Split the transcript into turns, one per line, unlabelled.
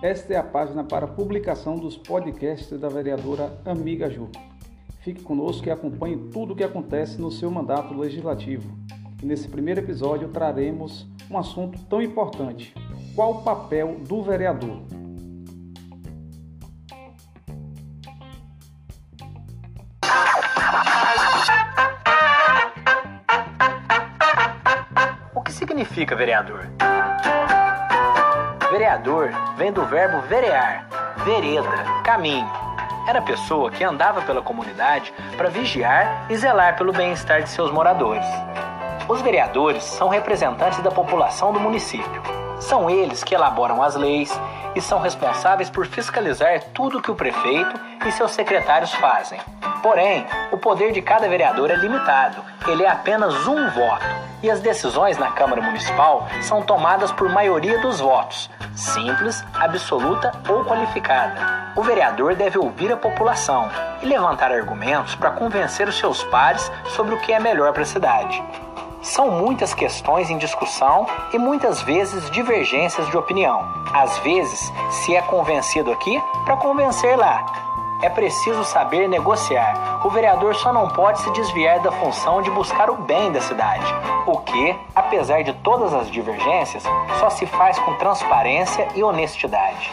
Esta é a página para publicação dos podcasts da vereadora Amiga Ju. Fique conosco e acompanhe tudo o que acontece no seu mandato legislativo. E nesse primeiro episódio traremos um assunto tão importante: qual o papel do vereador?
O que significa vereador? Vereador vem do verbo verear, vereda, caminho. Era a pessoa que andava pela comunidade para vigiar e zelar pelo bem-estar de seus moradores. Os vereadores são representantes da população do município. São eles que elaboram as leis e são responsáveis por fiscalizar tudo que o prefeito e seus secretários fazem. Porém, o poder de cada vereador é limitado, ele é apenas um voto, e as decisões na Câmara Municipal são tomadas por maioria dos votos, simples, absoluta ou qualificada. O vereador deve ouvir a população e levantar argumentos para convencer os seus pares sobre o que é melhor para a cidade. São muitas questões em discussão e muitas vezes divergências de opinião. Às vezes, se é convencido aqui para convencer lá. É preciso saber negociar. O vereador só não pode se desviar da função de buscar o bem da cidade, o que, apesar de todas as divergências, só se faz com transparência e honestidade.